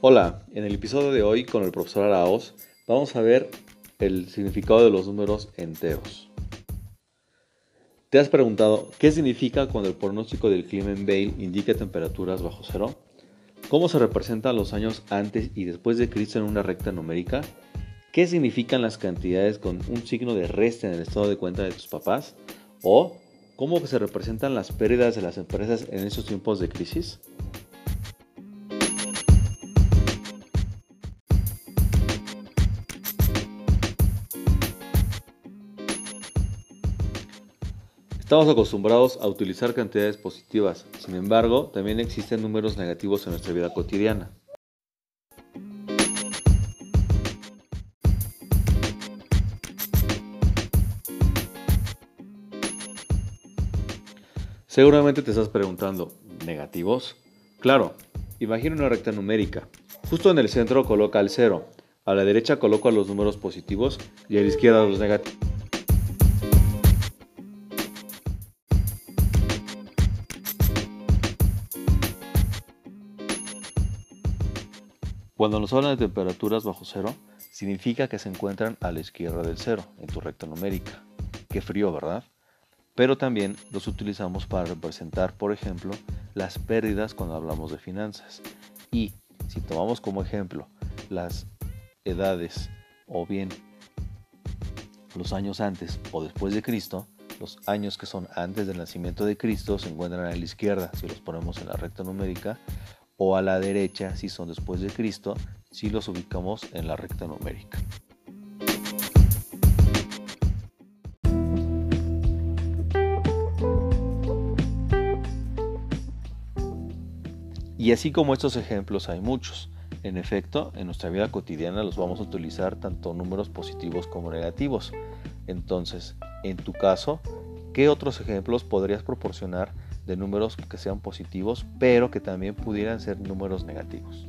Hola, en el episodio de hoy con el profesor Araos vamos a ver el significado de los números enteros. ¿Te has preguntado qué significa cuando el pronóstico del clima en Bale indica temperaturas bajo cero? ¿Cómo se representan los años antes y después de Cristo en una recta numérica? ¿Qué significan las cantidades con un signo de resta en el estado de cuenta de tus papás? ¿O cómo se representan las pérdidas de las empresas en esos tiempos de crisis? Estamos acostumbrados a utilizar cantidades positivas, sin embargo, también existen números negativos en nuestra vida cotidiana. Seguramente te estás preguntando, ¿negativos? Claro, imagina una recta numérica. Justo en el centro coloca el 0, a la derecha coloca los números positivos y a la izquierda los negativos. Cuando nos hablan de temperaturas bajo cero, significa que se encuentran a la izquierda del cero, en tu recta numérica. Qué frío, ¿verdad? Pero también los utilizamos para representar, por ejemplo, las pérdidas cuando hablamos de finanzas. Y si tomamos como ejemplo las edades o bien los años antes o después de Cristo, los años que son antes del nacimiento de Cristo se encuentran a la izquierda si los ponemos en la recta numérica o a la derecha si son después de Cristo, si los ubicamos en la recta numérica. Y así como estos ejemplos hay muchos. En efecto, en nuestra vida cotidiana los vamos a utilizar tanto números positivos como negativos. Entonces, en tu caso, ¿Qué otros ejemplos podrías proporcionar de números que sean positivos, pero que también pudieran ser números negativos?